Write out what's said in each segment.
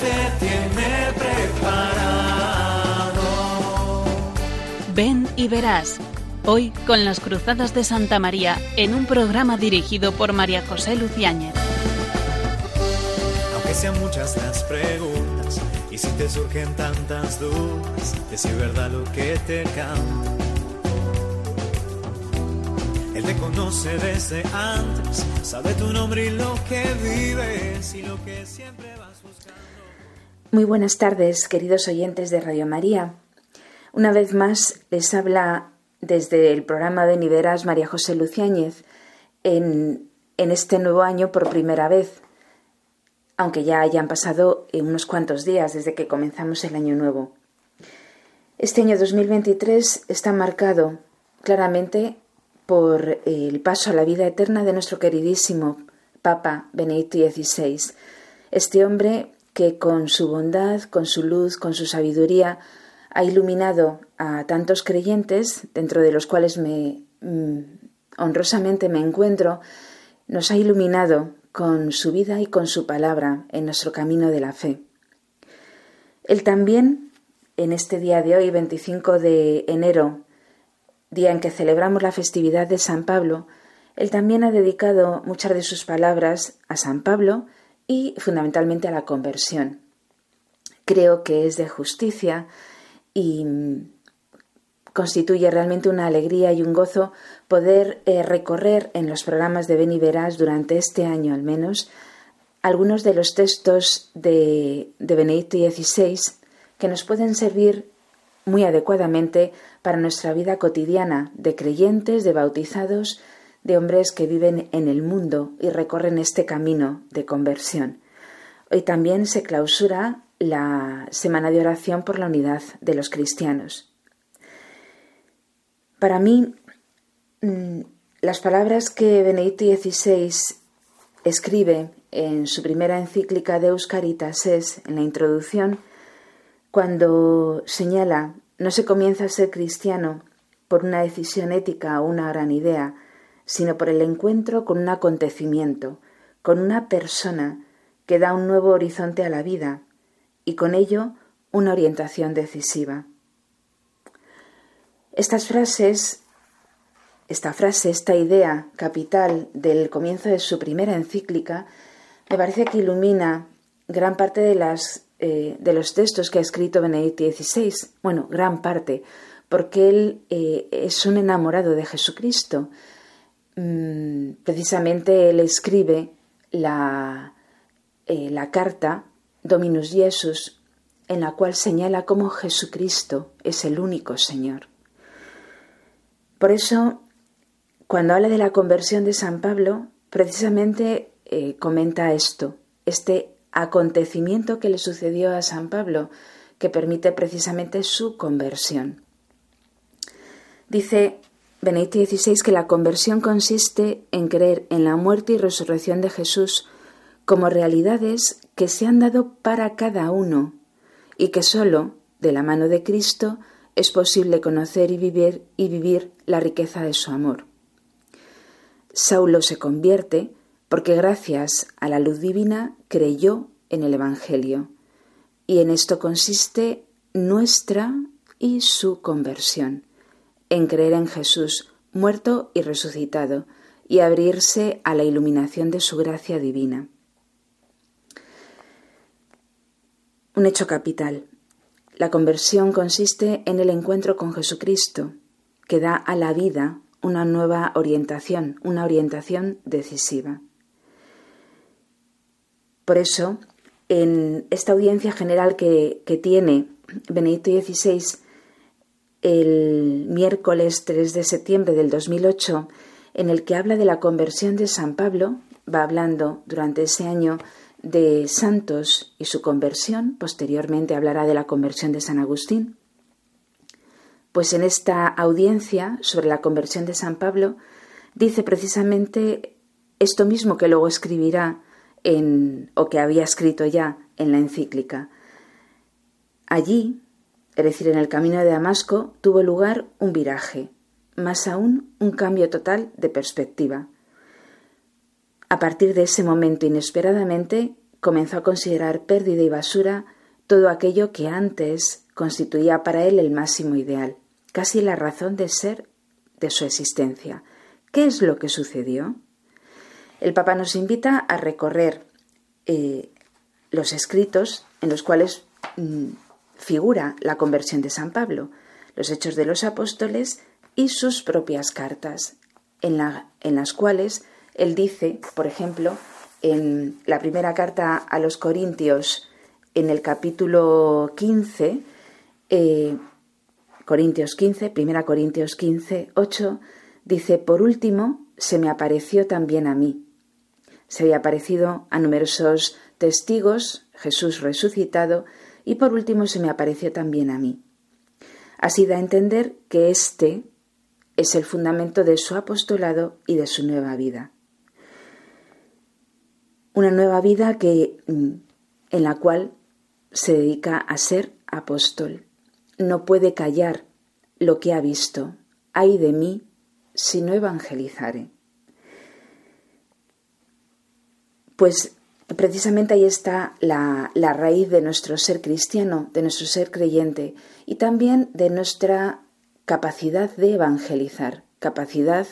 Te tiene preparado. Ven y verás. Hoy con las Cruzadas de Santa María en un programa dirigido por María José Luciáñez. Aunque sean muchas las preguntas y si te surgen tantas dudas, decir verdad lo que te canta. Él te conoce desde antes, sabe tu nombre y lo que vives y lo que siempre vas buscando. Muy buenas tardes, queridos oyentes de Radio María. Una vez más les habla desde el programa de Niveras María José Luciáñez en, en este nuevo año por primera vez, aunque ya hayan pasado unos cuantos días desde que comenzamos el año nuevo. Este año 2023 está marcado claramente por el paso a la vida eterna de nuestro queridísimo Papa Benedicto XVI, este hombre que con su bondad, con su luz, con su sabiduría, ha iluminado a tantos creyentes, dentro de los cuales me mm, honrosamente me encuentro, nos ha iluminado con su vida y con su palabra en nuestro camino de la fe. Él también, en este día de hoy, 25 de enero día en que celebramos la festividad de San Pablo, él también ha dedicado muchas de sus palabras a San Pablo y fundamentalmente a la conversión. Creo que es de justicia y constituye realmente una alegría y un gozo poder eh, recorrer en los programas de Beni Verás durante este año al menos algunos de los textos de, de Benedicto XVI que nos pueden servir muy adecuadamente para nuestra vida cotidiana de creyentes, de bautizados, de hombres que viven en el mundo y recorren este camino de conversión. Hoy también se clausura la Semana de Oración por la Unidad de los Cristianos. Para mí, mm, las palabras que Benedicto XVI escribe en su primera encíclica de Caritas es, en la introducción, cuando señala, no se comienza a ser cristiano por una decisión ética o una gran idea, sino por el encuentro con un acontecimiento, con una persona que da un nuevo horizonte a la vida y con ello una orientación decisiva. Estas frases, esta frase, esta idea capital del comienzo de su primera encíclica, me parece que ilumina gran parte de eh, los textos que ha escrito Benedicto XVI, bueno, gran parte, porque él eh, es un enamorado de Jesucristo. Mm, precisamente él escribe la, eh, la carta Dominus Jesus, en la cual señala cómo Jesucristo es el único Señor. Por eso, cuando habla de la conversión de San Pablo, precisamente comenta esto, este acontecimiento que le sucedió a San Pablo, que permite precisamente su conversión. Dice Benedicto XVI que la conversión consiste en creer en la muerte y resurrección de Jesús como realidades que se han dado para cada uno y que sólo de la mano de Cristo es posible conocer y vivir y vivir la riqueza de su amor. Saulo se convierte porque gracias a la luz divina creyó en el Evangelio. Y en esto consiste nuestra y su conversión, en creer en Jesús muerto y resucitado, y abrirse a la iluminación de su gracia divina. Un hecho capital. La conversión consiste en el encuentro con Jesucristo, que da a la vida una nueva orientación, una orientación decisiva. Por eso, en esta audiencia general que, tiene Benedicto XVI el miércoles 3 de septiembre del 2008, en el que habla de la conversión de San Pablo, va hablando durante ese año de santos y su conversión, posteriormente hablará de la conversión de San Agustín. Pues en esta audiencia sobre la conversión de San Pablo dice precisamente esto mismo que luego escribirá en, o que había escrito ya en la encíclica. Allí, es decir, en el camino de Damasco, tuvo lugar un viraje, más aún un cambio total de perspectiva. A partir de ese momento, inesperadamente, comenzó a considerar pérdida y basura todo aquello que antes constituía para él el máximo ideal, casi la razón de ser de su existencia. ¿Qué es lo que sucedió? El Papa nos invita a recorrer eh, los escritos en los cuales mm, figura la conversión de San Pablo, los hechos de los apóstoles y sus propias cartas, en, las cuales él dice, por ejemplo, en la primera carta a los Corintios, en el capítulo 15, eh, Corintios 15, primera Corintios 15, 8, dice, por último, se me apareció también a mí. Se había aparecido a numerosos testigos, Jesús resucitado, y por último se me apareció también a mí. Así da a entender que este es el fundamento de su apostolado y de su nueva vida. Una nueva vida que, mm, en la cual se dedica a ser apóstol. No puede callar lo que ha visto. Ay de mí si no evangelizare. Pues precisamente ahí está la, raíz de nuestro ser cristiano, de nuestro ser creyente y también de nuestra capacidad de evangelizar, capacidad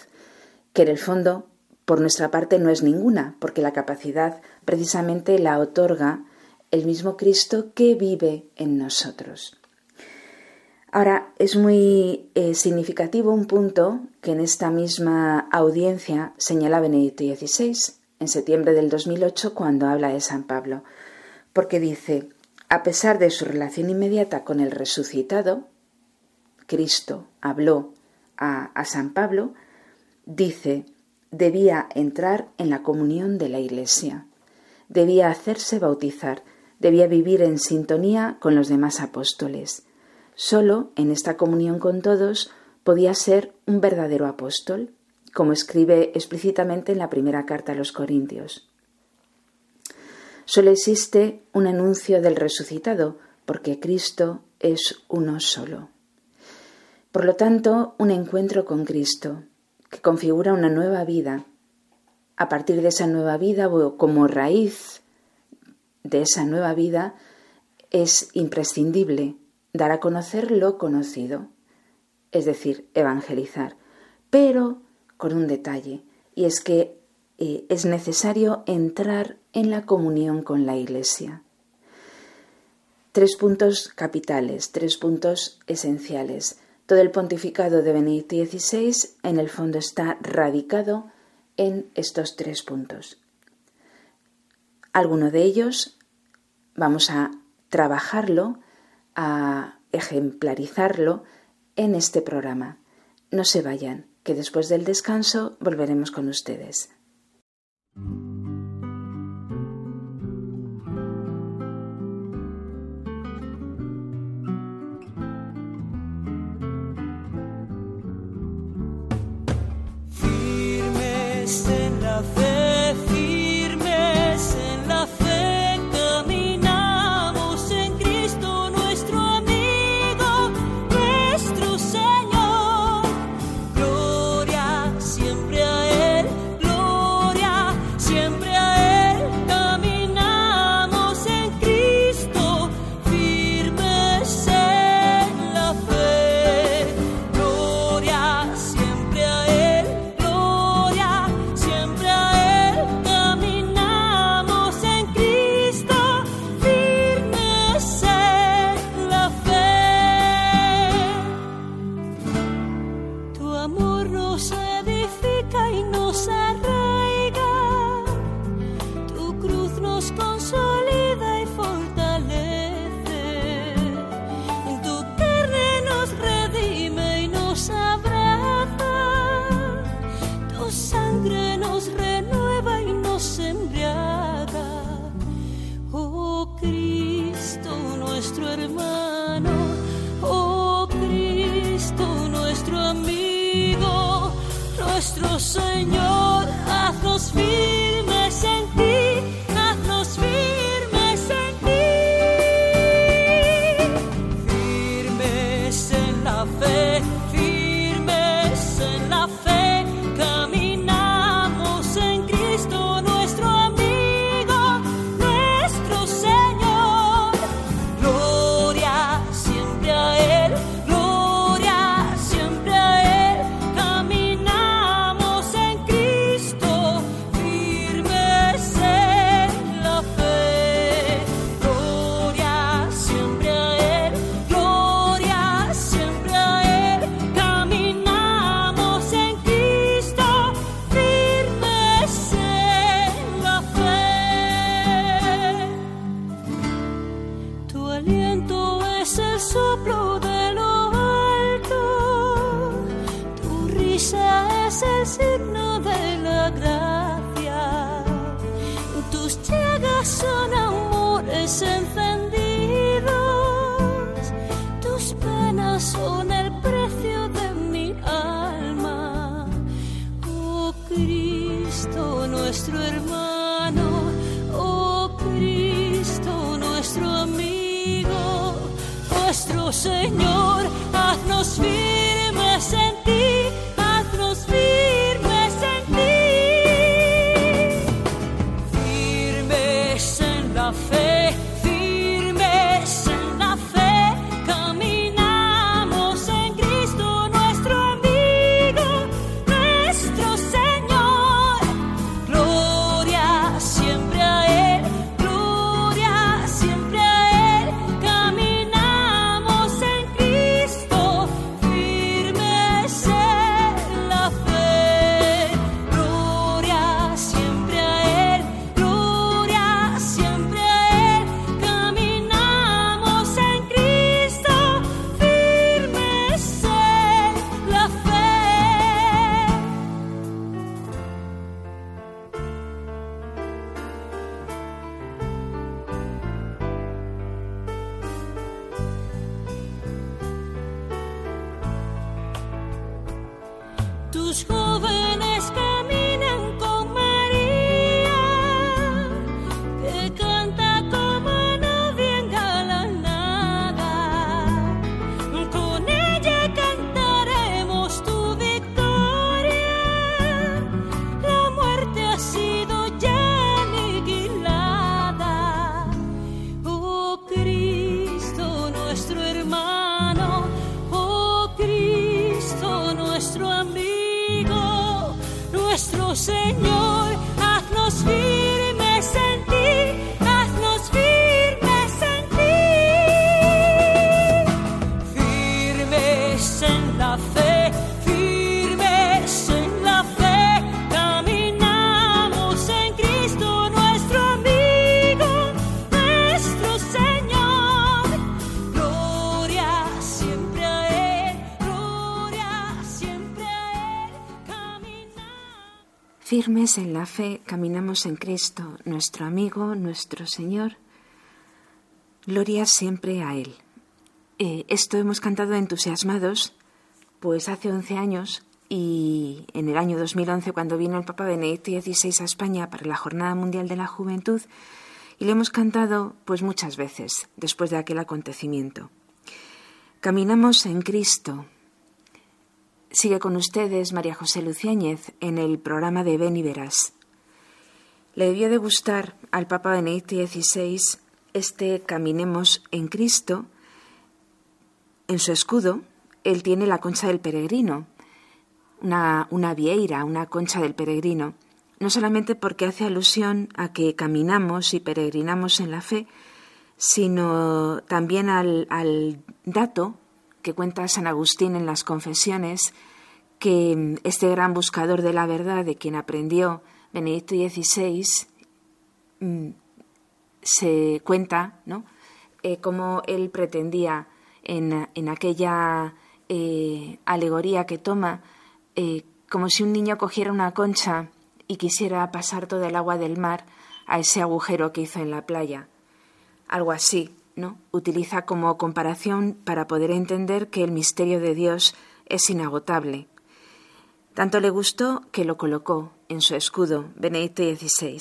que en el fondo por nuestra parte no es ninguna, porque la capacidad precisamente la otorga el mismo Cristo que vive en nosotros. Ahora, es muy eh, significativo un punto que en esta misma audiencia señala Benedicto XVI en septiembre del 2008 cuando habla de San Pablo, porque dice, a pesar de su relación inmediata con el resucitado, Cristo habló a, San Pablo, dice, debía entrar en la comunión de la Iglesia, debía hacerse bautizar, debía vivir en sintonía con los demás apóstoles. Solo en esta comunión con todos podía ser un verdadero apóstol, como escribe explícitamente en la primera carta a los Corintios. Solo existe un anuncio del resucitado, porque Cristo es uno solo. Por lo tanto, un encuentro con Cristo, que configura una nueva vida. A partir de esa nueva vida, o como raíz de esa nueva vida, es imprescindible dar a conocer lo conocido, es decir, evangelizar, pero con un detalle, y es que eh, es necesario entrar en la comunión con la Iglesia. Tres puntos capitales, tres puntos esenciales. Todo el pontificado de Benedicto XVI en el fondo está radicado en estos tres puntos. Alguno de ellos vamos a trabajarlo, a ejemplarizarlo en este programa. No se vayan, que después del descanso volveremos con ustedes. En la fe, caminamos en Cristo, nuestro amigo, nuestro Señor. Gloria siempre a Él. Eh, esto hemos cantado entusiasmados, pues hace 11 años y en el año 2011 cuando vino el Papa Benedicto XVI a España para la Jornada Mundial de la Juventud y lo hemos cantado pues muchas veces después de aquel acontecimiento. Caminamos en Cristo, Sigue con ustedes María José Luciáñez en el programa de Ven y Verás. Le debió de gustar al Papa Benedicto XVI este Caminemos en Cristo. En su escudo, él tiene la concha del peregrino, una, una vieira, una concha del peregrino, no solamente porque hace alusión a que caminamos y peregrinamos en la fe, sino también al, al dato que cuenta San Agustín en las confesiones, que este gran buscador de la verdad, de quien aprendió Benedicto XVI, mm, se cuenta ¿no? Eh, cómo él pretendía en, en aquella eh, alegoría que toma, eh, como si un niño cogiera una concha y quisiera pasar todo el agua del mar a ese agujero que hizo en la playa. Algo así, ¿no? Utiliza como comparación para poder entender que el misterio de Dios es inagotable. Tanto le gustó que lo colocó en su escudo, Benedicto XVI.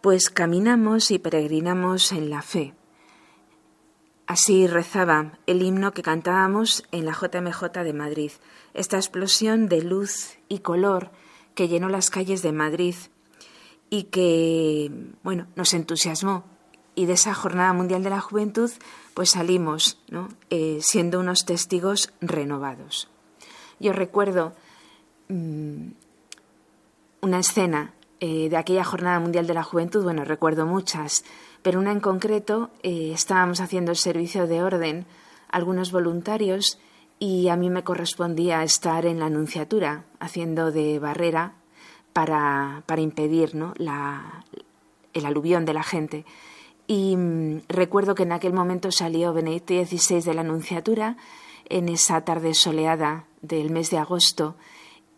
Pues caminamos y peregrinamos en la fe. Así rezaba el himno que cantábamos en la JMJ de Madrid, esta explosión de luz y color que llenó las calles de Madrid y que, bueno, nos entusiasmó. Y de esa Jornada Mundial de la Juventud, pues salimos. Eh, siendo unos testigos renovados. Yo recuerdo mmm, una escena eh, de aquella Jornada Mundial de la Juventud, bueno, recuerdo muchas, pero una en concreto, eh, estábamos haciendo el servicio de orden, algunos voluntarios, y a mí me correspondía estar en la anunciatura, haciendo de barrera para, para impedir la, el aluvión de la gente. Y mmm, recuerdo que en aquel momento salió Benedicto XVI de la anunciatura, en esa tarde soleada del mes de agosto,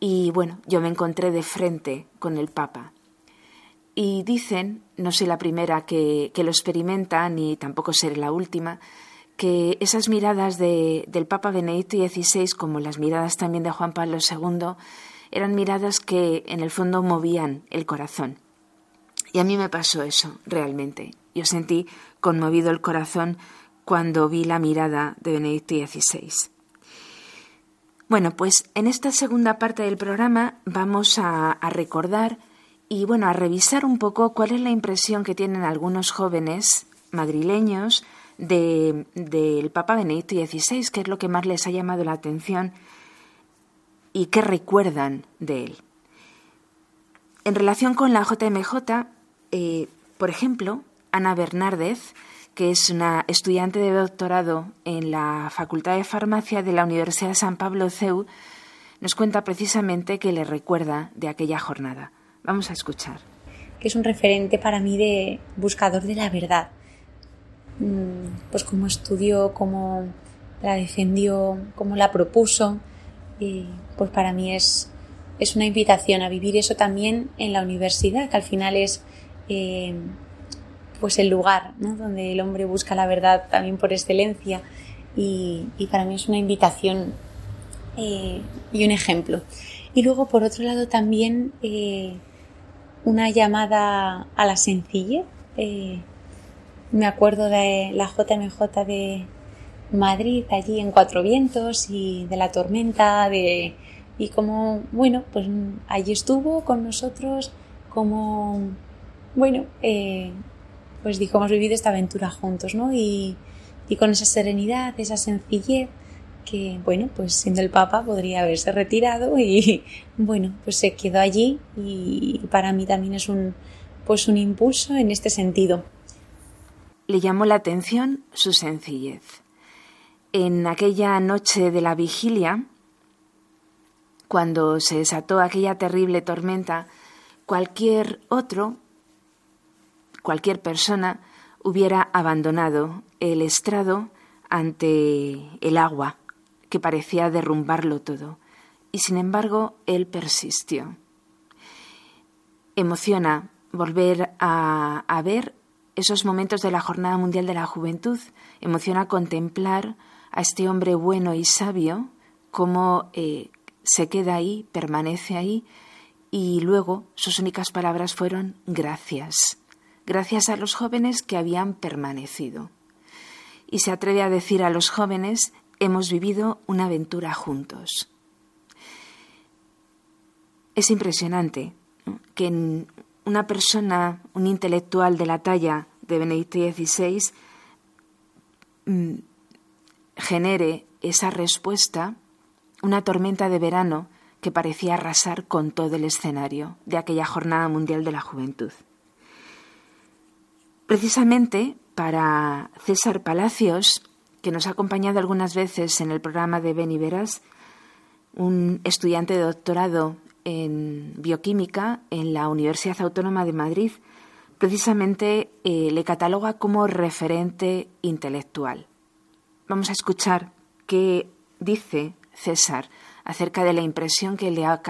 y bueno, yo me encontré de frente con el Papa. Y dicen, no soy la primera que, que lo experimenta, ni tampoco seré la última, que esas miradas de, del Papa Benedicto XVI, como las miradas también de Juan Pablo II, eran miradas que en el fondo movían el corazón. Y a mí me pasó eso, realmente. Yo sentí conmovido el corazón cuando vi la mirada de Benedicto XVI. Bueno, pues en esta segunda parte del programa vamos a, recordar y bueno, a revisar un poco cuál es la impresión que tienen algunos jóvenes madrileños del de, Papa Benedicto XVI, qué es lo que más les ha llamado la atención y qué recuerdan de él. En relación con la JMJ, eh, por ejemplo, Ana Bernárdez, que es una estudiante de doctorado en la Facultad de Farmacia de la Universidad de San Pablo CEU, nos cuenta precisamente que le recuerda de aquella jornada. Vamos a escuchar. Que es un referente para mí de buscador de la verdad. Mm, pues cómo estudió, cómo la defendió, cómo la propuso. Y pues para mí es, es una invitación a vivir eso también en la universidad, que al final es eh, pues el lugar donde el hombre busca la verdad también por excelencia. Y, para mí es una invitación eh, y un ejemplo. Y luego, por otro lado, también eh, una llamada a la sencillez. Me acuerdo de la JMJ de Madrid, allí en Cuatro Vientos, y de la tormenta, de, y como, bueno, pues allí estuvo con nosotros, como, bueno, eh, pues dijo, hemos vivido esta aventura juntos, ¿no? Y, y con esa serenidad, esa sencillez, que, bueno, pues siendo el Papa podría haberse retirado y, bueno, pues se quedó allí y para mí también es un, pues un impulso en este sentido. Le llamó la atención su sencillez. En aquella noche de la vigilia, cuando se desató aquella terrible tormenta, cualquier otro, cualquier persona, hubiera abandonado el estrado ante el agua que parecía derrumbarlo todo, y sin embargo él persistió. Emociona volver a, ver esos momentos de la Jornada Mundial de la Juventud, emociona contemplar a este hombre bueno y sabio, cómo eh, se queda ahí, permanece ahí, y luego sus únicas palabras fueron gracias, gracias a los jóvenes que habían permanecido. Y se atreve a decir a los jóvenes hemos vivido una aventura juntos. Es impresionante que una persona, un intelectual de la talla de Benedicto XVI, mm, genere esa respuesta, una tormenta de verano que parecía arrasar con todo el escenario de aquella Jornada Mundial de la Juventud. Precisamente para César Palacios, que nos ha acompañado algunas veces en el programa de Ben Veras, un estudiante de doctorado en bioquímica en la Universidad Autónoma de Madrid, precisamente eh, le cataloga como referente intelectual. Vamos a escuchar qué dice César acerca de la impresión que le ha,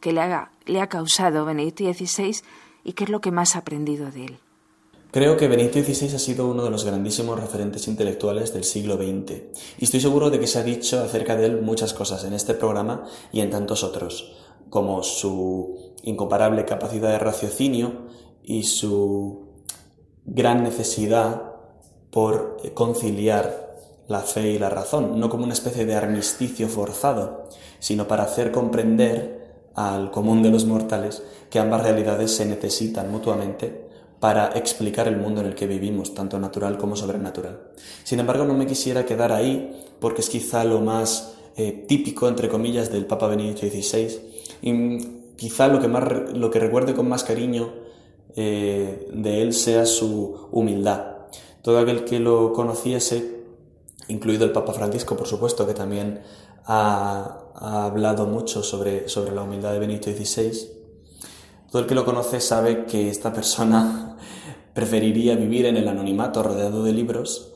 que le ha causado Benedicto XVI y qué es lo que más ha aprendido de él. Creo que Benito XVI ha sido uno de los grandísimos referentes intelectuales del siglo XX y estoy seguro de que se ha dicho acerca de él muchas cosas en este programa y en tantos otros, como su incomparable capacidad de raciocinio y su gran necesidad por conciliar la fe y la razón, no como una especie de armisticio forzado, sino para hacer comprender al común de los mortales que ambas realidades se necesitan mutuamente para explicar el mundo en el que vivimos, tanto natural como sobrenatural. Sin embargo, no me quisiera quedar ahí, porque es quizá lo más eh, típico, entre comillas, del Papa Benedicto XVI, y quizá lo que, más, lo que recuerde con más cariño eh, de él sea su humildad. Todo aquel que lo conociese, incluido el Papa Francisco, por supuesto, que también ha, ha hablado mucho sobre, sobre la humildad de Benedicto XVI, todo el que lo conoce sabe que esta persona preferiría vivir en el anonimato rodeado de libros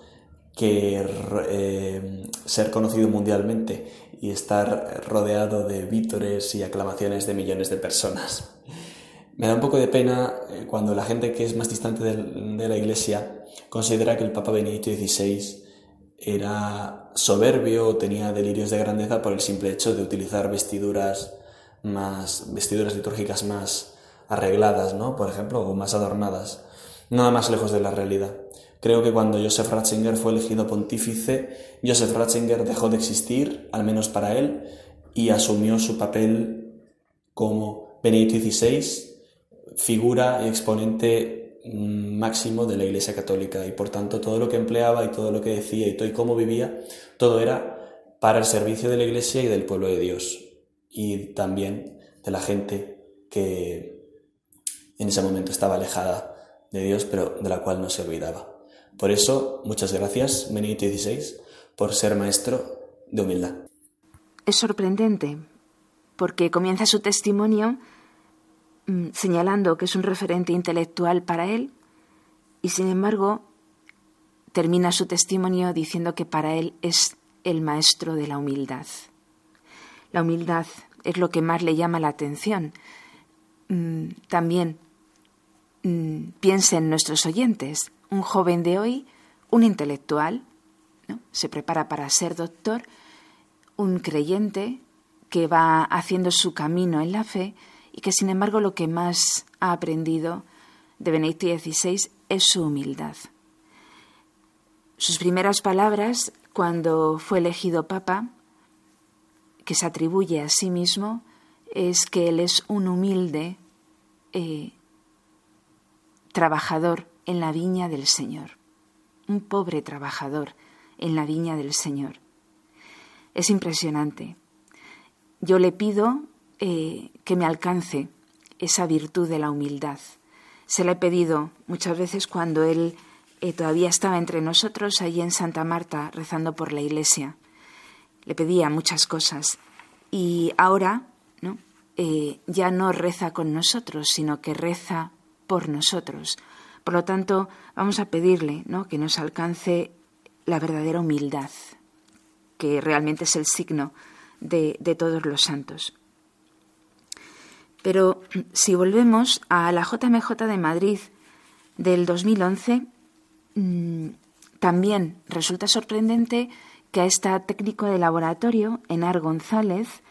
que eh, ser conocido mundialmente y estar rodeado de vítores y aclamaciones de millones de personas. Me da un poco de pena eh, cuando la gente que es más distante de, la Iglesia considera que el Papa Benedicto XVI era soberbio o tenía delirios de grandeza por el simple hecho de utilizar vestiduras más vestiduras litúrgicas más arregladas, ¿no? Por ejemplo, o más adornadas. Nada más lejos de la realidad. Creo que cuando Joseph Ratzinger fue elegido pontífice, Joseph Ratzinger dejó de existir, al menos para él, y asumió su papel como Benedicto XVI, figura y exponente mm, máximo de la Iglesia Católica y por tanto todo lo que empleaba y todo lo que decía y todo y cómo vivía, todo era para el servicio de la Iglesia y del pueblo de Dios y también de la gente que en ese momento estaba alejada de Dios pero de la cual no se olvidaba. Por eso, muchas gracias, Benedicto XVI, por ser maestro de humildad. Es sorprendente porque comienza su testimonio mm, señalando que es un referente intelectual para él y sin embargo termina su testimonio diciendo que para él es el maestro de la humildad. La humildad es lo que más le llama la atención. Mm, también mm, piensen nuestros oyentes, un joven de hoy, un intelectual, se prepara para ser doctor, un creyente que va haciendo su camino en la fe y que sin embargo lo que más ha aprendido de Benedicto XVI es su humildad. Sus primeras palabras cuando fue elegido papa, que se atribuye a sí mismo, es que él es un humilde eh, trabajador en la viña del Señor, un pobre trabajador en la viña del Señor. Es impresionante. Yo le pido eh, que me alcance esa virtud de la humildad. Se la he pedido muchas veces cuando él eh, todavía estaba entre nosotros allí en Santa Marta rezando por la iglesia. Le pedía muchas cosas y ahora ¿no? Eh, ya no reza con nosotros, sino que reza por nosotros. Por lo tanto, vamos a pedirle ¿no? que nos alcance la verdadera humildad, que realmente es el signo de, todos los santos. Pero si volvemos a la JMJ de Madrid del 2011, Mm, también resulta sorprendente que a esta técnico de laboratorio, Enar González,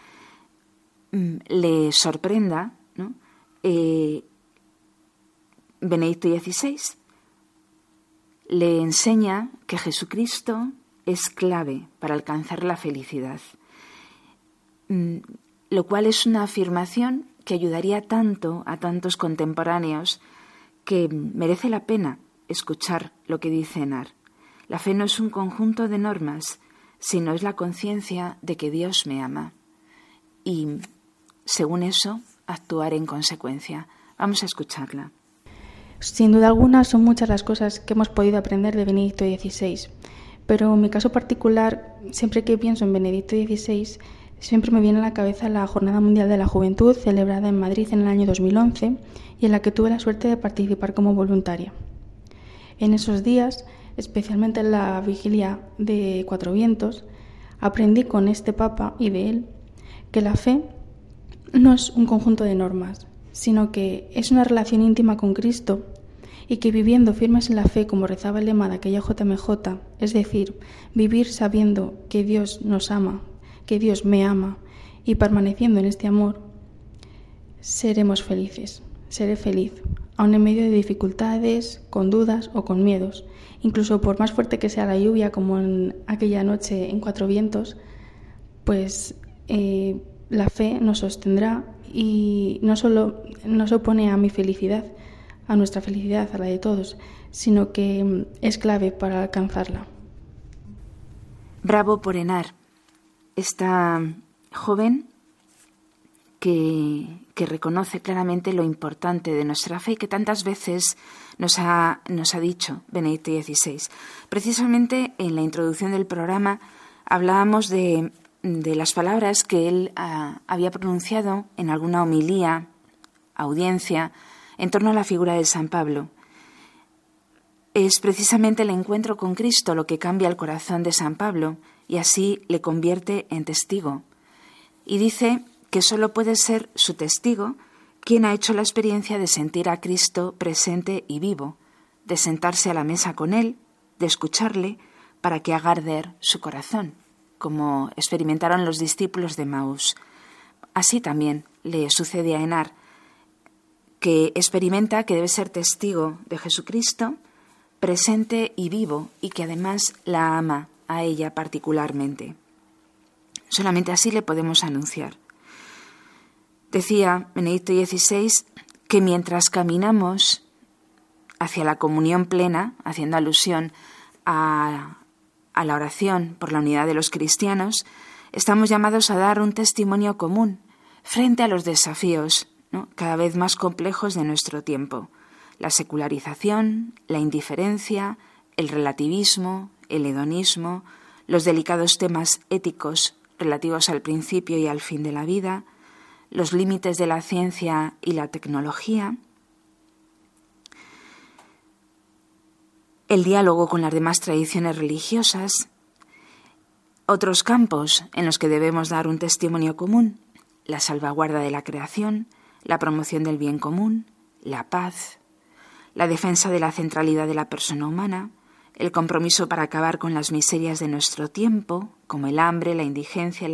mm, le sorprenda ¿no? Eh, Benedicto XVI. Le enseña que Jesucristo es clave para alcanzar la felicidad, mm, lo cual es una afirmación que ayudaría tanto a tantos contemporáneos que merece la pena escuchar lo que dice Enar. La fe no es un conjunto de normas, sino es la conciencia de que Dios me ama. Y, según eso, actuar en consecuencia. Vamos a escucharla. Sin duda alguna son muchas las cosas que hemos podido aprender de Benedicto XVI, pero en mi caso particular, siempre que pienso en Benedicto XVI, siempre me viene a la cabeza la Jornada Mundial de la Juventud celebrada en Madrid en el año 2011 y en la que tuve la suerte de participar como voluntaria. En esos días, especialmente en la vigilia de Cuatro Vientos, aprendí con este Papa y de él que la fe no es un conjunto de normas, sino que es una relación íntima con Cristo y que viviendo firmes en la fe, como rezaba el lema de aquella JMJ, es decir, vivir sabiendo que Dios nos ama, que Dios me ama y permaneciendo en este amor, seremos felices, seré feliz, aun en medio de dificultades, con dudas o con miedos. Incluso por más fuerte que sea la lluvia, como en aquella noche en Cuatro Vientos, pues eh, la fe nos sostendrá y no solo nos opone a mi felicidad, a nuestra felicidad, a la de todos, sino que mm, es clave para alcanzarla. Bravo por Enar, esta joven que, que reconoce claramente lo importante de nuestra fe y que tantas veces nos ha, nos ha dicho Benedicto XVI. Precisamente en la introducción del programa hablábamos de, de las palabras que él ah, había pronunciado en alguna homilía, audiencia, en torno a la figura de San Pablo. Es precisamente el encuentro con Cristo lo que cambia el corazón de San Pablo y así le convierte en testigo. Y dice que solo puede ser su testigo quien ha hecho la experiencia de sentir a Cristo presente y vivo, de sentarse a la mesa con Él, de escucharle, para que haga arder su corazón, como experimentaron los discípulos de Maús. Así también le sucede a Enar, que experimenta que debe ser testigo de Jesucristo presente y vivo y que además la ama a ella particularmente. Solamente así le podemos anunciar. Decía Benedicto XVI que mientras caminamos hacia la comunión plena, haciendo alusión a, a la oración por la unidad de los cristianos, estamos llamados a dar un testimonio común frente a los desafíos cada vez más complejos de nuestro tiempo. La secularización, la indiferencia, el relativismo, el hedonismo, los delicados temas éticos relativos al principio y al fin de la vida, los límites de la ciencia y la tecnología, el diálogo con las demás tradiciones religiosas, otros campos en los que debemos dar un testimonio común, la salvaguarda de la creación, la promoción del bien común, la paz, la defensa de la centralidad de la persona humana, el compromiso para acabar con las miserias de nuestro tiempo, como el hambre, la indigencia,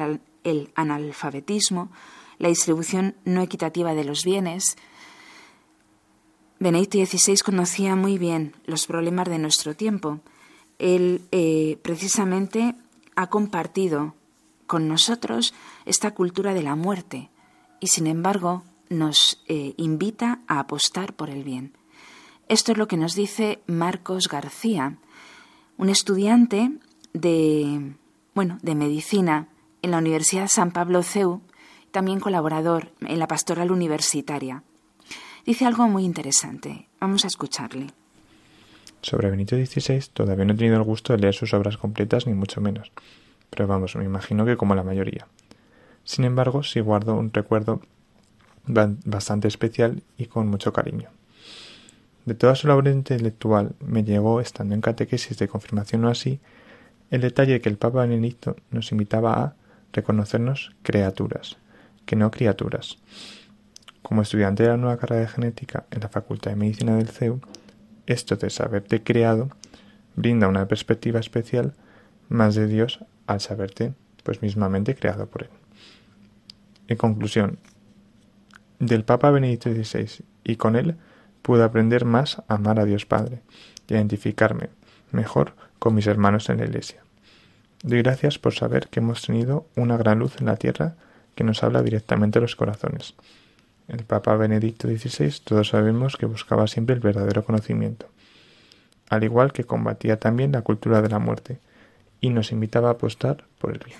el analfabetismo, la distribución no equitativa de los bienes. Benedicto XVI conocía muy bien los problemas de nuestro tiempo. Él eh, precisamente ha compartido con nosotros esta cultura de la muerte y sin embargo nos eh, invita a apostar por el bien. Esto es lo que nos dice Marcos García, un estudiante de, bueno, de medicina en la Universidad San Pablo CEU, también colaborador en la pastoral universitaria. Dice algo muy interesante. Vamos a escucharle. Sobre Benito XVI todavía no he tenido el gusto de leer sus obras completas, ni mucho menos. Pero vamos, me imagino que como la mayoría. Sin embargo, sí guardo un recuerdo bastante especial y con mucho cariño. De toda su labor intelectual me llegó, estando en catequesis de confirmación o así, el detalle de que el Papa Benedicto nos invitaba a reconocernos criaturas, que no criaturas. Como estudiante de la nueva carrera de genética en la Facultad de Medicina del CEU, esto de saberte creado brinda una perspectiva especial más de Dios al saberte pues mismamente creado por él. En conclusión, del Papa Benedicto XVI y con él pude aprender más a amar a Dios Padre y identificarme mejor con mis hermanos en la Iglesia. Doy gracias por saber que hemos tenido una gran luz en la tierra que nos habla directamente los corazones. El Papa Benedicto XVI todos sabemos que buscaba siempre el verdadero conocimiento, al igual que combatía también la cultura de la muerte y nos invitaba a apostar por el bien.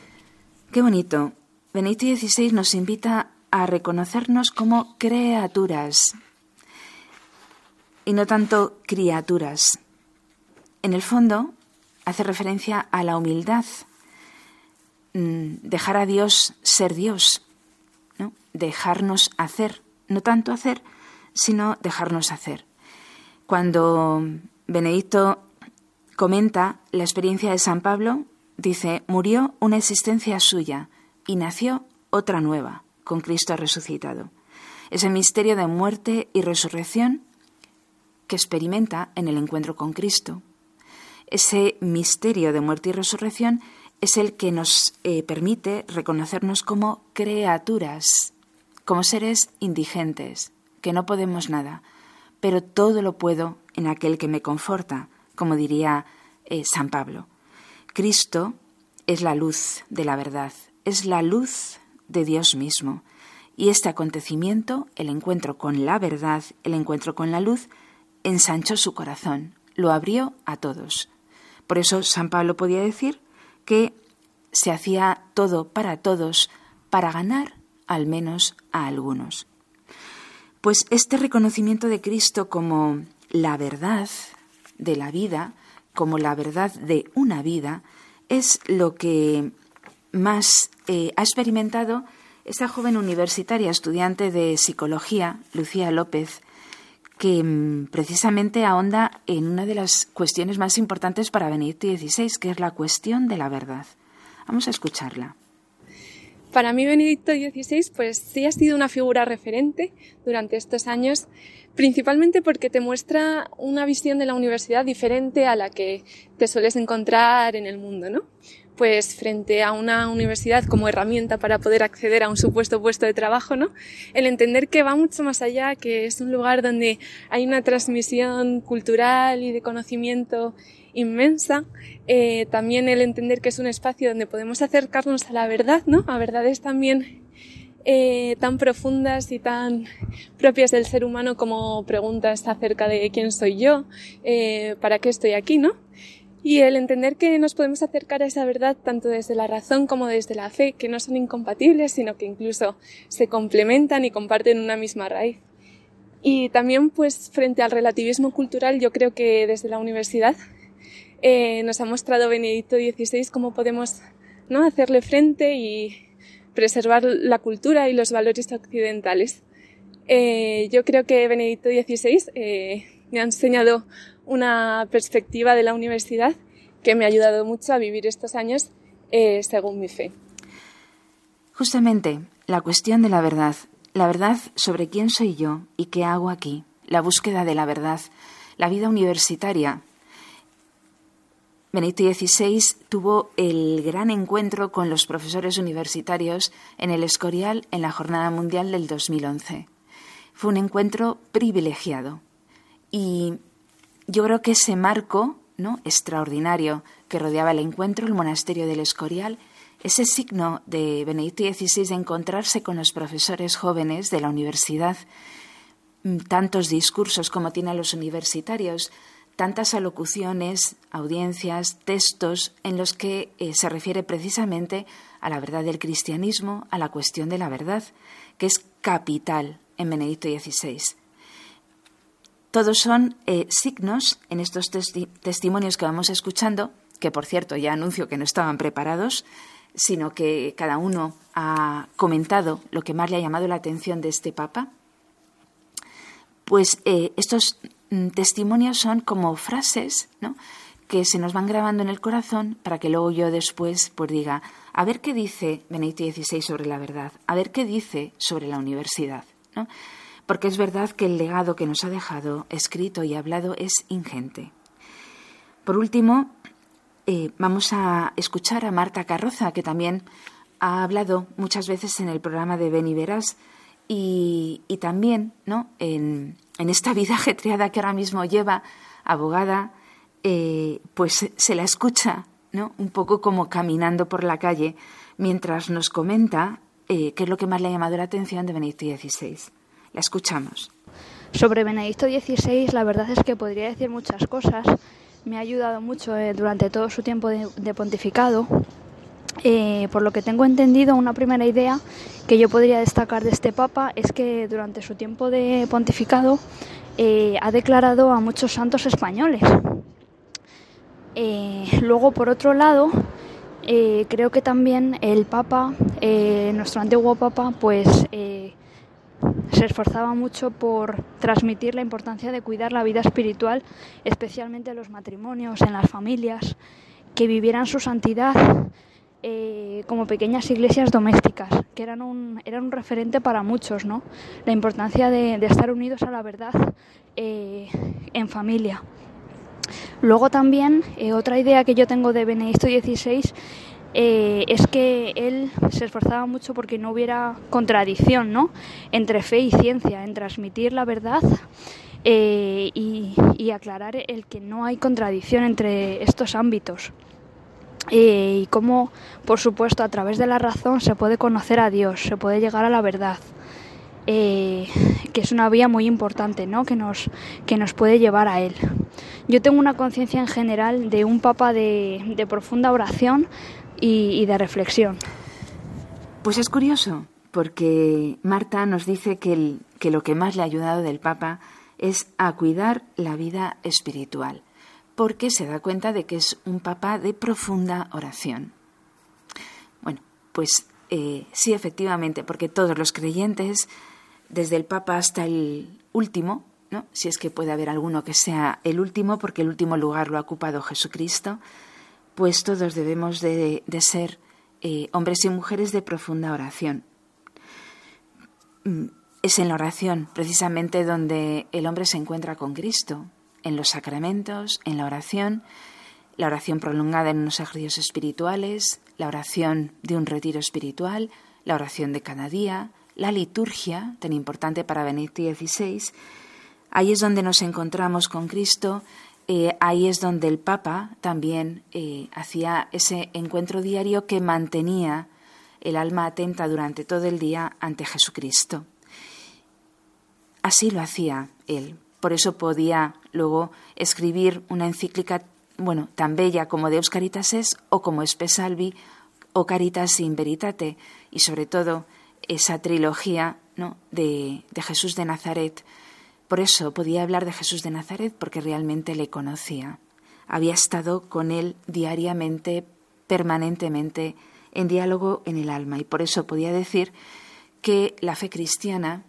Qué bonito. Benedicto XVI nos invita a reconocernos como criaturas y no tanto criaturas. En el fondo, hace referencia a la humildad, mm, dejar a Dios ser Dios, ¿no? dejarnos hacer, no tanto hacer, sino dejarnos hacer. Cuando Benedicto comenta la experiencia de San Pablo, dice, murió una existencia suya y nació otra nueva con Cristo resucitado. Ese misterio de muerte y resurrección que experimenta en el encuentro con Cristo. Ese misterio de muerte y resurrección es el que nos eh, permite reconocernos como criaturas, como seres indigentes, que no podemos nada, pero todo lo puedo en aquel que me conforta, como diría eh, San Pablo. Cristo es la luz de la verdad, es la luz de Dios mismo. Y este acontecimiento, el encuentro con la verdad, el encuentro con la luz, ensanchó su corazón, lo abrió a todos. Por eso San Pablo podía decir que se hacía todo para todos para ganar al menos a algunos. Pues este reconocimiento de Cristo como la verdad de la vida, como la verdad de una vida, es lo que más eh, ha experimentado esta joven universitaria, estudiante de psicología, Lucía López, que mm, precisamente ahonda en una de las cuestiones más importantes para Benedicto XVI, que es la cuestión de la verdad. Vamos a escucharla. Para mí Benedicto XVI pues sí ha sido una figura referente durante estos años, principalmente porque te muestra una visión de la universidad diferente a la que te sueles encontrar en el mundo, ¿no? Pues frente a una universidad como herramienta para poder acceder a un supuesto puesto de trabajo, ¿no? El entender que va mucho más allá, que es un lugar donde hay una transmisión cultural y de conocimiento inmensa, eh, también el entender que es un espacio donde podemos acercarnos a la verdad, ¿no? A verdades también eh, tan profundas y tan propias del ser humano como preguntas acerca de quién soy yo, eh, para qué estoy aquí, ¿no? Y el entender que nos podemos acercar a esa verdad tanto desde la razón como desde la fe, que no son incompatibles, sino que incluso se complementan y comparten una misma raíz. Y también, pues, frente al relativismo cultural, yo creo que desde la universidad eh, nos ha mostrado Benedicto XVI cómo podemos ¿no? hacerle frente y preservar la cultura y los valores occidentales. Eh, yo creo que Benedicto XVI eh, me ha enseñado una perspectiva de la universidad que me ha ayudado mucho a vivir estos años eh, según mi fe. Justamente, la cuestión de la verdad, la verdad sobre quién soy yo y qué hago aquí, la búsqueda de la verdad, la vida universitaria, Benedicto XVI tuvo el gran encuentro con los profesores universitarios en el Escorial en la Jornada Mundial del 2011. Fue un encuentro privilegiado y yo creo que ese marco extraordinario que rodeaba el encuentro, el monasterio del Escorial, ese signo de Benedicto XVI de encontrarse con los profesores jóvenes de la universidad, mm, tantos discursos como tienen los universitarios, tantas alocuciones, audiencias, textos en los que eh, se refiere precisamente a la verdad del cristianismo, a la cuestión de la verdad, que es capital en Benedicto XVI. Todos son eh, signos en estos testimonios que vamos escuchando, que por cierto ya anuncio que no estaban preparados, sino que cada uno ha comentado lo que más le ha llamado la atención de este Papa. Pues eh, estos Mm, testimonios son como frases, ¿no? que se nos van grabando en el corazón para que luego yo después pues diga, a ver qué dice Benedicto XVI sobre la verdad, a ver qué dice sobre la universidad, ¿no? Porque es verdad que el legado que nos ha dejado escrito y hablado es ingente. Por último, eh, vamos a escuchar a Marta Carroza, que también ha hablado muchas veces en el programa de Beni Verás y, y también ¿no? en, en esta vida ajetreada que ahora mismo lleva, abogada, eh, pues se la escucha, ¿no? Un poco como caminando por la calle, mientras nos comenta eh, qué es lo que más le ha llamado la atención de Benedicto XVI. La escuchamos. Sobre Benedicto XVI, la verdad es que podría decir muchas cosas. Me ha ayudado mucho eh, durante todo su tiempo de pontificado eh, por lo que tengo entendido, una primera idea que yo podría destacar de este Papa es que durante su tiempo de pontificado eh, ha declarado a muchos santos españoles. Eh, luego, por otro lado, creo que también el Papa, nuestro antiguo Papa, pues se esforzaba mucho por transmitir la importancia de cuidar la vida espiritual, especialmente en los matrimonios, en las familias, que vivieran su santidad eh, como pequeñas iglesias domésticas, que eran un, eran un referente para muchos, ¿no? La importancia de, estar unidos a la verdad eh, en familia. Luego también, eh, otra idea que yo tengo de Benedicto XVI es que él se esforzaba mucho porque no hubiera contradicción ¿no? entre fe y ciencia, en transmitir la verdad y, y aclarar el que no hay contradicción entre estos ámbitos. Eh, y cómo, por supuesto, a través de la razón se puede conocer a Dios, se puede llegar a la verdad, eh, que es una vía muy importante, ¿no? Que nos, que nos puede llevar a Él. Yo tengo una conciencia en general de un papa de, profunda oración y, de reflexión. Pues es curioso, porque Marta nos dice que, que lo que más le ha ayudado del papa es a cuidar la vida espiritual porque se da cuenta de que es un papa de profunda oración. Bueno, pues eh, sí, efectivamente, porque todos los creyentes, desde el papa hasta el último, ¿no? si es que puede haber alguno que sea el último, porque el último lugar lo ha ocupado Jesucristo, pues todos debemos de, ser eh, hombres y mujeres de profunda oración. Mm, es en la oración, precisamente donde el hombre se encuentra con Cristo, en los sacramentos, en la oración, la oración prolongada en unos ejercicios espirituales, la oración de un retiro espiritual, la oración de cada día, la liturgia, tan importante para Benedicto XVI. Ahí es donde nos encontramos con Cristo, eh, ahí es donde el Papa también eh, hacía ese encuentro diario que mantenía el alma atenta durante todo el día ante Jesucristo. Así lo hacía él. Por eso podía luego escribir una encíclica, bueno, tan bella como Deus Caritas es o como Espesalvi o Caritas in Veritate y sobre todo esa trilogía ¿no? de Jesús de Nazaret. Por eso podía hablar de Jesús de Nazaret porque realmente le conocía. Había estado con él diariamente, permanentemente, en diálogo en el alma y por eso podía decir que la fe cristiana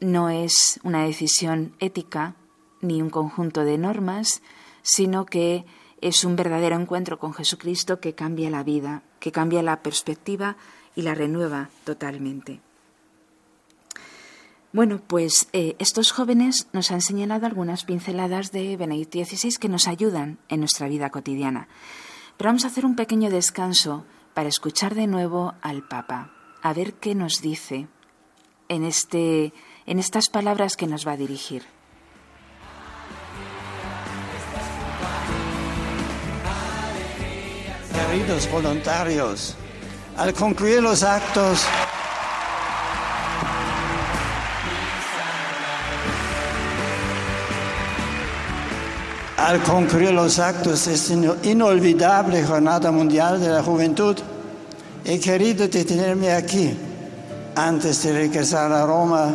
no es una decisión ética ni un conjunto de normas, sino que es un verdadero encuentro con Jesucristo que cambia la vida, que cambia la perspectiva y la renueva totalmente. Bueno, pues eh, estos jóvenes nos han señalado algunas pinceladas de Benedicto XVI que nos ayudan en nuestra vida cotidiana. Pero vamos a hacer un pequeño descanso para escuchar de nuevo al Papa, a ver qué nos dice en este en estas palabras que nos va a dirigir. Queridos voluntarios, al concluir los actos, al concluir los actos de esta inolvidable Jornada Mundial de la Juventud, he querido detenerme aquí antes de regresar a Roma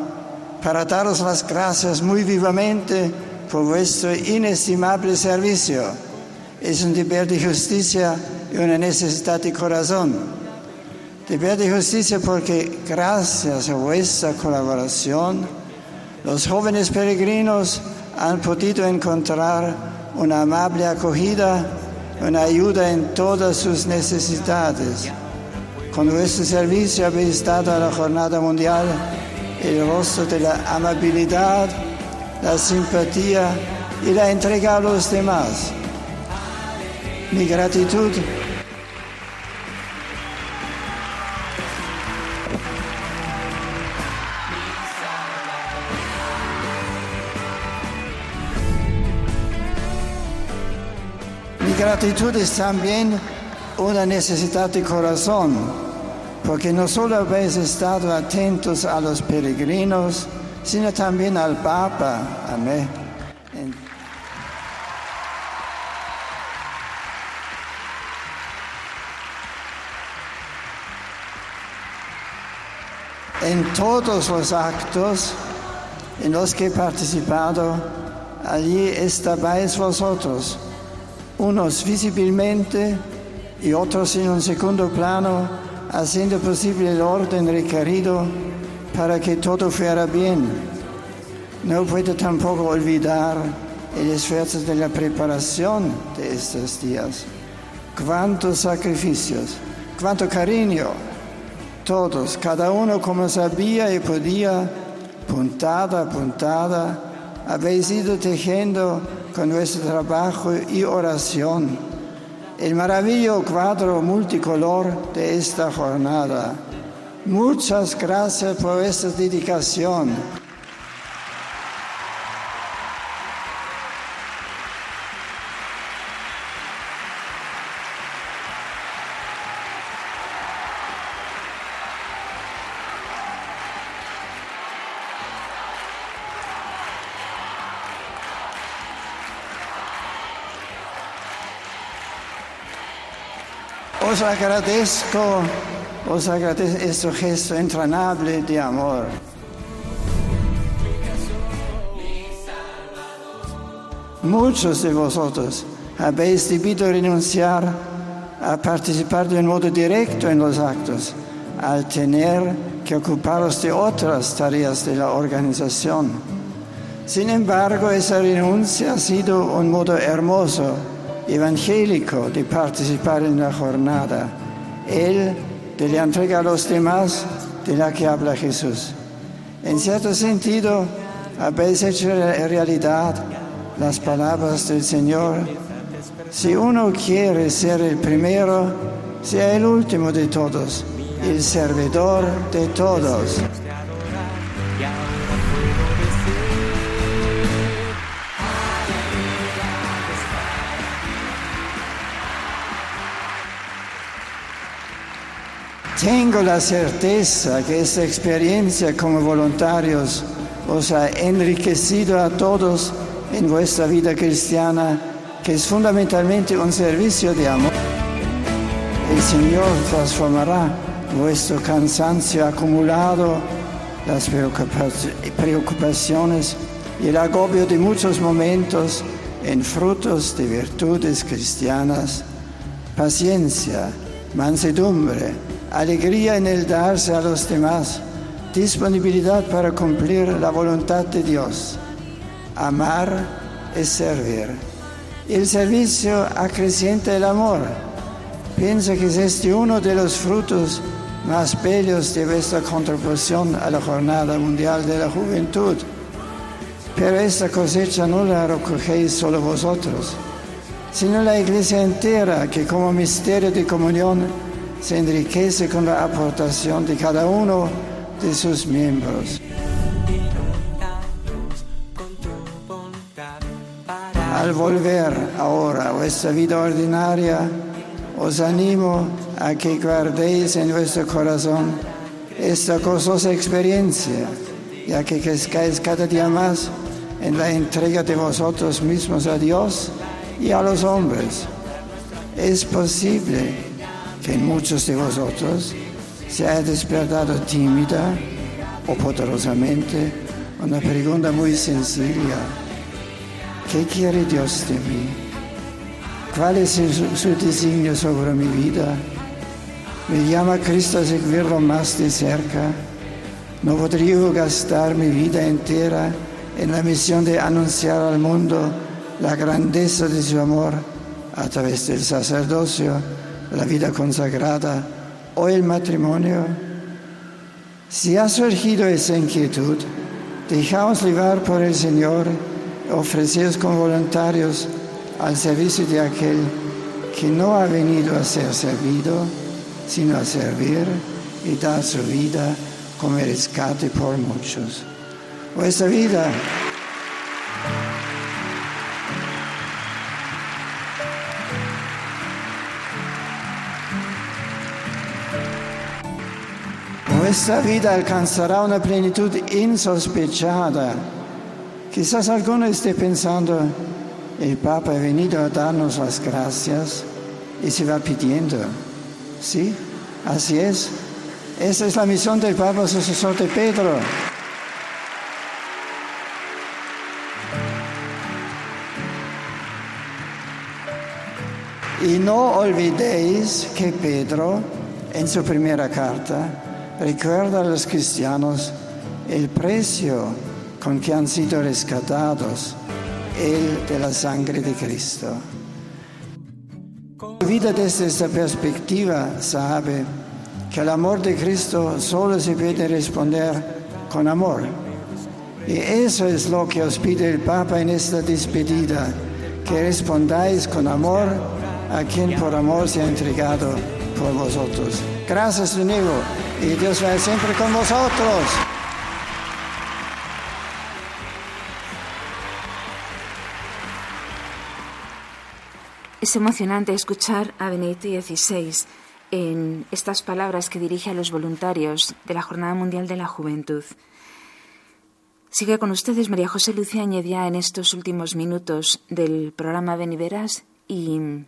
para daros las gracias muy vivamente por vuestro inestimable servicio. Es un deber de justicia y una necesidad de corazón. Deber de justicia porque gracias a vuestra colaboración, los jóvenes peregrinos han podido encontrar una amable acogida, una ayuda en todas sus necesidades. Con vuestro servicio habéis dado a la Jornada Mundial el rostro de la amabilidad, la simpatía y la entrega a los demás. Mi gratitud gratitud es también una necesidad de corazón porque no solo habéis estado atentos a los peregrinos, sino también al Papa. Amén. En todos los actos en los que he participado, allí estabais vosotros, unos visiblemente y otros en un segundo plano, haciendo posible el orden requerido para que todo fuera bien. No puedo tampoco olvidar el esfuerzo de la preparación de estos días. Cuántos sacrificios, cuánto cariño. Todos, cada uno como sabía y podía, puntada a puntada, habéis ido tejiendo con vuestro trabajo y oración el maravilloso cuadro multicolor de esta jornada. Muchas gracias por esta dedicación. Os agradezco, os agradezco este gesto entranable de amor. Muchos de vosotros habéis debido renunciar a participar de un modo directo en los actos, al tener que ocuparos de otras tareas de la organización. Sin embargo, esa renuncia ha sido un modo hermoso evangélico de participar en la jornada. Él de la entrega a los demás de la que habla Jesús. En cierto sentido, habéis hecho realidad las palabras del Señor. Si uno quiere ser el primero, sea el último de todos, el servidor de todos. Tengo la certeza que esta experiencia como voluntarios os ha enriquecido a todos en vuestra vida cristiana, que es fundamentalmente un servicio de amor. El Señor transformará vuestro cansancio acumulado, las preocupaciones y el agobio de muchos momentos en frutos de virtudes cristianas, paciencia, mansedumbre, alegría en el darse a los demás, disponibilidad para cumplir la voluntad de Dios. Amar es servir. El servicio acrecienta el amor. Piensa que es este uno de los frutos más bellos de vuestra contribución a la Jornada Mundial de la Juventud. Pero esta cosecha no la recogéis solo vosotros, sino la iglesia entera que como misterio de comunión se enriquece con la aportación de cada uno de sus miembros. Al volver ahora a vuestra vida ordinaria, os animo a que guardéis en vuestro corazón esta gozosa experiencia y a que crezcáis cada día más en la entrega de vosotros mismos a Dios y a los hombres. Es posible en muchos de vosotros se haya despertado tímida o poderosamente una pregunta muy sencilla. ¿Qué quiere Dios de mí? ¿Cuál es su, su designio sobre mi vida? ¿Me llama Cristo a seguirlo más de cerca? ¿No podría gastar mi vida entera en la misión de anunciar al mundo la grandeza de su amor a través del sacerdocio? La vida consagrada o el matrimonio. Si ha surgido esa inquietud, dejaos llevar por el Señor, ofreceos como voluntarios al servicio de aquel que no ha venido a ser servido, sino a servir y dar su vida como rescate por muchos. Vuestra vida Nuestra vida alcanzará una plenitud insospechada. Quizás alguno esté pensando, el Papa ha venido a darnos las gracias y se va pidiendo. ¿Sí? Así es. Esa es la misión del Papa sucesor de Pedro. Y no olvidéis que Pedro, en su primera carta, recuerda a los cristianos el precio con que han sido rescatados, el de la sangre de Cristo. Vida desde esta perspectiva sabe que el amor de Cristo solo se puede responder con amor. Y eso es lo que os pide el Papa en esta despedida, que respondáis con amor a quien por amor se ha entregado por vosotros. Gracias de nuevo y Dios va siempre con vosotros. Es emocionante escuchar a Benedicto XVI en estas palabras que dirige a los voluntarios de la Jornada Mundial de la Juventud. Sigue con ustedes María José Luciáñez ya en estos últimos minutos del programa Beniveras y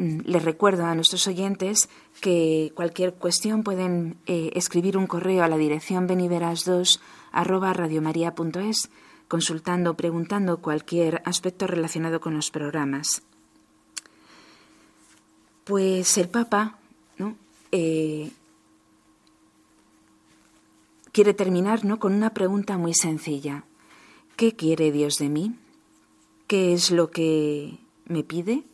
les recuerdo a nuestros oyentes que cualquier cuestión pueden eh, escribir un correo a la dirección beniveras2 arroba consultando o preguntando cualquier aspecto relacionado con los programas. Pues el Papa eh, quiere terminar ¿no? con una pregunta muy sencilla. ¿Qué quiere Dios de mí? ¿Qué es lo que me pide?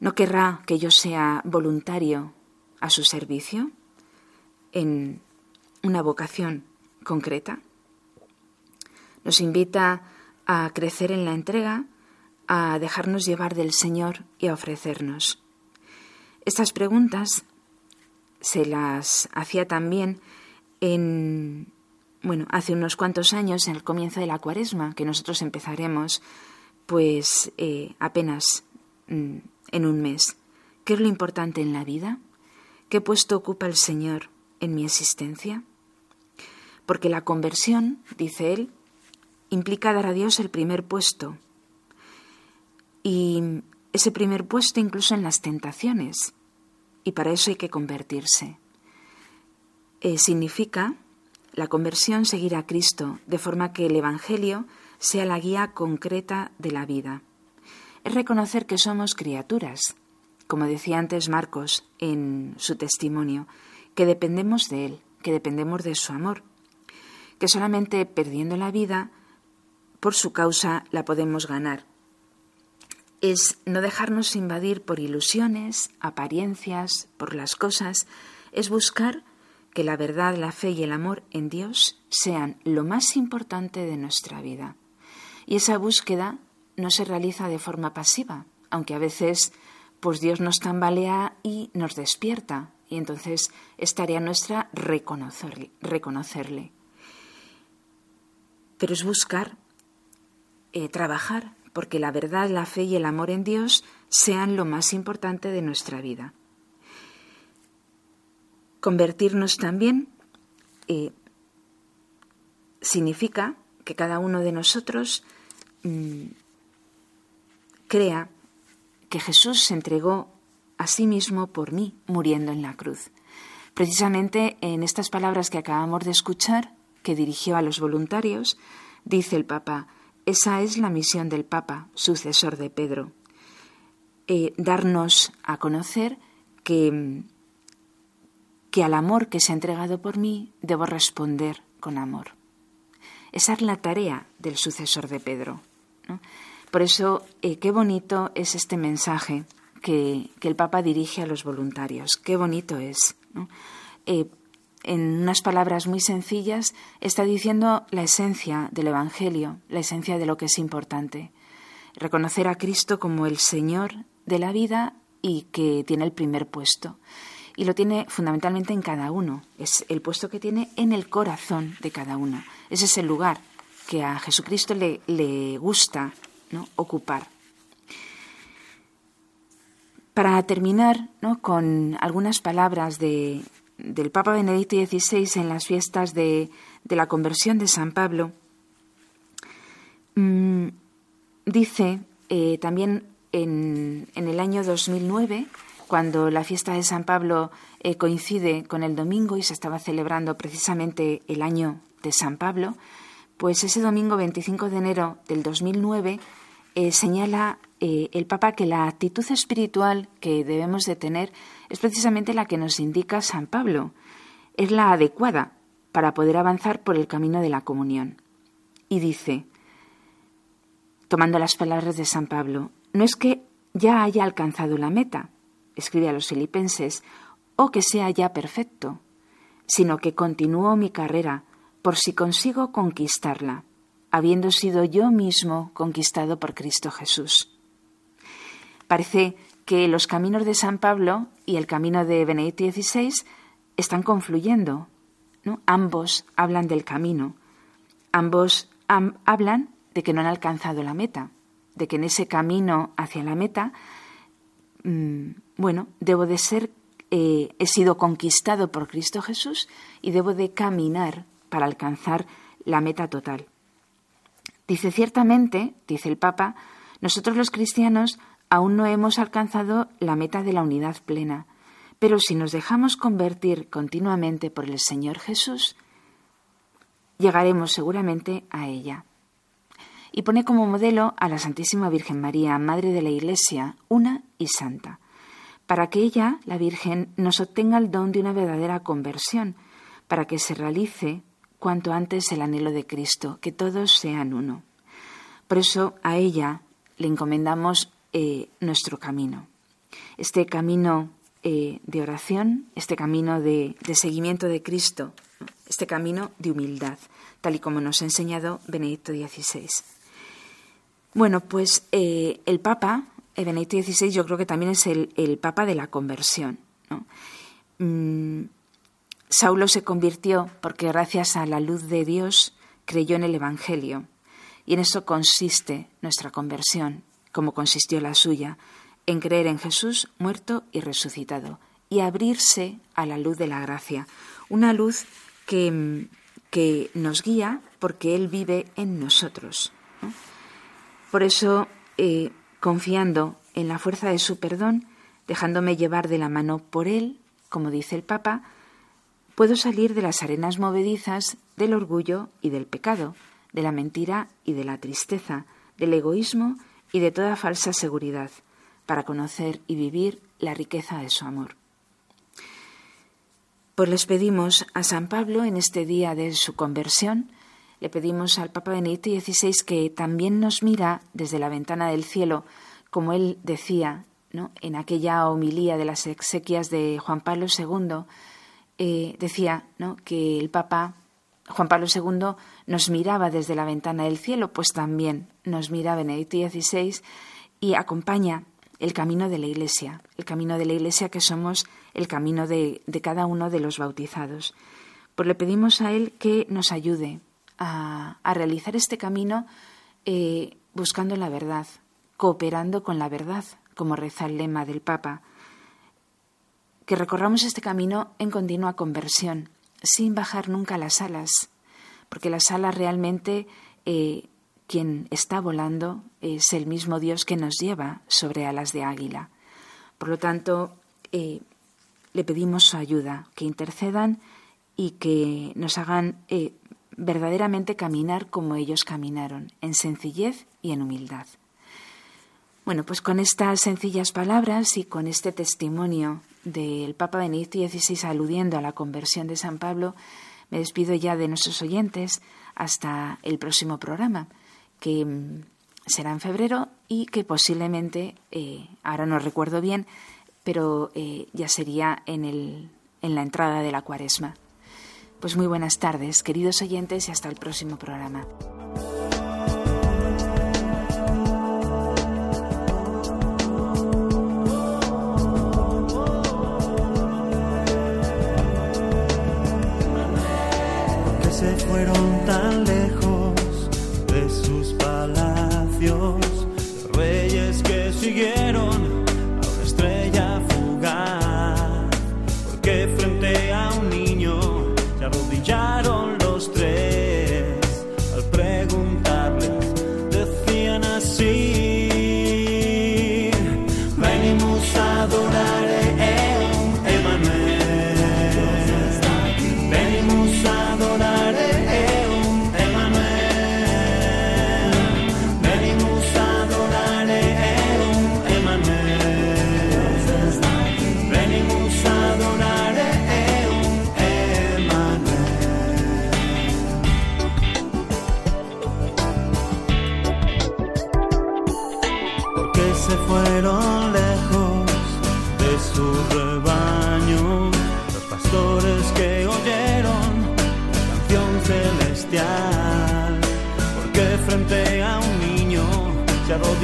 ¿No querrá que yo sea voluntario a su servicio? En, una vocación concreta. Nos invita a crecer en la entrega, a dejarnos llevar del Señor y a ofrecernos. Estas preguntas se las hacía también en bueno, hace unos cuantos años, en el comienzo de la cuaresma, que nosotros empezaremos pues eh, apenas mm, en un mes. ¿Qué es lo importante en la vida? ¿Qué puesto ocupa el Señor en mi existencia? Porque la conversión, dice él, implica dar a Dios el primer puesto. Y ese primer puesto incluso en las tentaciones. Y para eso hay que convertirse. Eh, significa la conversión seguir a Cristo, de forma que el Evangelio sea la guía concreta de la vida. Es reconocer que somos criaturas, como decía antes Marcos en su testimonio, que dependemos de Él, que dependemos de su amor, que solamente perdiendo la vida, por su causa la podemos ganar. Es no dejarnos invadir por ilusiones, apariencias, por las cosas, es buscar que la verdad, la fe y el amor en Dios sean lo más importante de nuestra vida. Y esa búsqueda no se realiza de forma pasiva, aunque a veces pues Dios nos tambalea y nos despierta, y entonces es tarea nuestra reconocerle. reconocerle. Pero es buscar, eh, trabajar, porque la verdad, la fe y el amor en Dios sean lo más importante de nuestra vida. Convertirnos también eh, significa que cada uno de nosotros mm, crea que Jesús se entregó a sí mismo por mí, muriendo en la cruz. Precisamente en estas palabras que acabamos de escuchar, que dirigió a los voluntarios, dice el Papa, esa es la misión del Papa, sucesor de Pedro, eh, darnos a conocer que que al amor que se ha entregado por mí debo responder con amor. Esa es la tarea del sucesor de Pedro. Por eso, eh, qué bonito es este mensaje que, el Papa dirige a los voluntarios. Qué bonito es. Eh, en unas palabras muy sencillas, está diciendo la esencia del Evangelio, la esencia de lo que es importante. Reconocer a Cristo como el Señor de la vida y que tiene el primer puesto y lo tiene fundamentalmente en cada uno. Es el puesto que tiene en el corazón de cada uno. Ese es el lugar que a Jesucristo le gusta ¿no? ocupar. Para terminar ¿no? con algunas palabras de, del Papa Benedicto XVI en las fiestas de, de la conversión de San Pablo, mm, dice eh, también en, en el año 2009, cuando la fiesta de San Pablo eh, coincide con el domingo y se estaba celebrando precisamente el año de San Pablo, pues ese domingo 25 de enero del 2009 eh, señala eh, el Papa que la actitud espiritual que debemos de tener es precisamente la que nos indica San Pablo. Es la adecuada para poder avanzar por el camino de la comunión. Y dice, tomando las palabras de San Pablo, no es que ya haya alcanzado la meta, escribe a los filipenses, o que sea ya perfecto, sino que continúo mi carrera por si consigo conquistarla, habiendo sido yo mismo conquistado por Cristo Jesús. Parece que los caminos de San Pablo y el camino de Benedicto XVI están confluyendo. ¿no? Ambos hablan del camino, ambos hablan de que no han alcanzado la meta, de que en ese camino hacia la meta mm, bueno, debo de ser, eh, he sido conquistado por Cristo Jesús y debo de caminar para alcanzar la meta total. Dice ciertamente, dice el Papa, nosotros los cristianos aún no hemos alcanzado la meta de la unidad plena, pero si nos dejamos convertir continuamente por el Señor Jesús, llegaremos seguramente a ella. Y pone como modelo a la Santísima Virgen María, Madre de la Iglesia, una y santa para que ella, la Virgen, nos obtenga el don de una verdadera conversión, para que se realice cuanto antes el anhelo de Cristo, que todos sean uno. Por eso a ella le encomendamos eh, nuestro camino. Este camino eh, de oración, este camino de, seguimiento de Cristo este camino de humildad, tal y como nos ha enseñado Benedicto XVI. Bueno, pues eh, el Papa, Benedicto XVI, yo creo que también es el, Papa de la conversión. Mm, Saulo se convirtió porque gracias a la luz de Dios creyó en el Evangelio. Y en eso consiste nuestra conversión, como consistió la suya, en creer en Jesús muerto y resucitado, y abrirse a la luz de la gracia, una luz que, que nos guía porque Él vive en nosotros. Por eso, eh, confiando en la fuerza de su perdón, dejándome llevar de la mano por Él, como dice el Papa, puedo salir de las arenas movedizas del orgullo y del pecado, de la mentira y de la tristeza, del egoísmo y de toda falsa seguridad, para conocer y vivir la riqueza de su amor. Pues les pedimos a San Pablo en este día de su conversión, le pedimos al Papa Benedicto XVI que también nos mira desde la ventana del cielo, como él decía ¿no? en aquella homilía de las exequias de Juan Pablo II, eh, decía ¿no? que el Papa Juan Pablo II nos miraba desde la ventana del cielo, pues también nos mira Benedicto XVI y acompaña el camino de la Iglesia, el camino de la Iglesia que somos el camino de, cada uno de los bautizados. Pues le pedimos a Él que nos ayude a, realizar este camino eh, buscando la verdad, cooperando con la verdad, como reza el lema del Papa. Que recorramos este camino en continua conversión, sin bajar nunca las alas, porque las alas realmente eh, quien está volando es el mismo Dios que nos lleva sobre alas de águila. Por lo tanto, eh, le pedimos su ayuda, que intercedan y que nos hagan eh, verdaderamente caminar como ellos caminaron, en sencillez y en humildad. Bueno, pues con estas sencillas palabras y con este testimonio del Papa Benedicto XVI aludiendo a la conversión de San Pablo, me despido ya de nuestros oyentes hasta el próximo programa que mm, será en febrero y que posiblemente, eh, ahora no recuerdo bien, pero eh, ya sería en, el, en la entrada de la cuaresma. Pues muy buenas tardes, queridos oyentes, y hasta el próximo programa.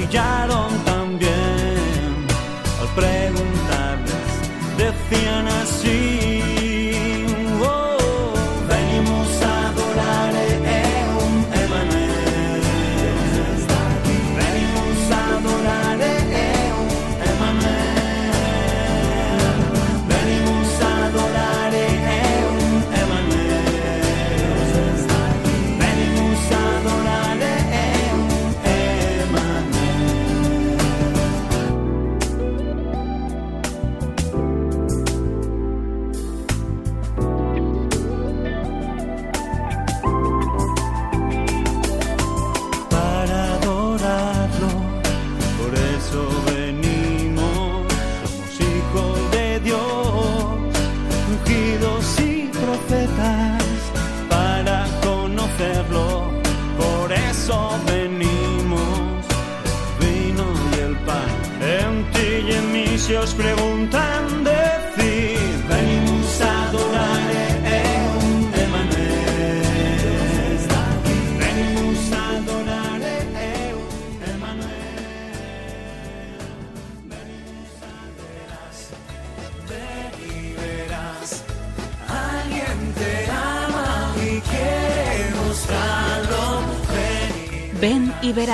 brillaron.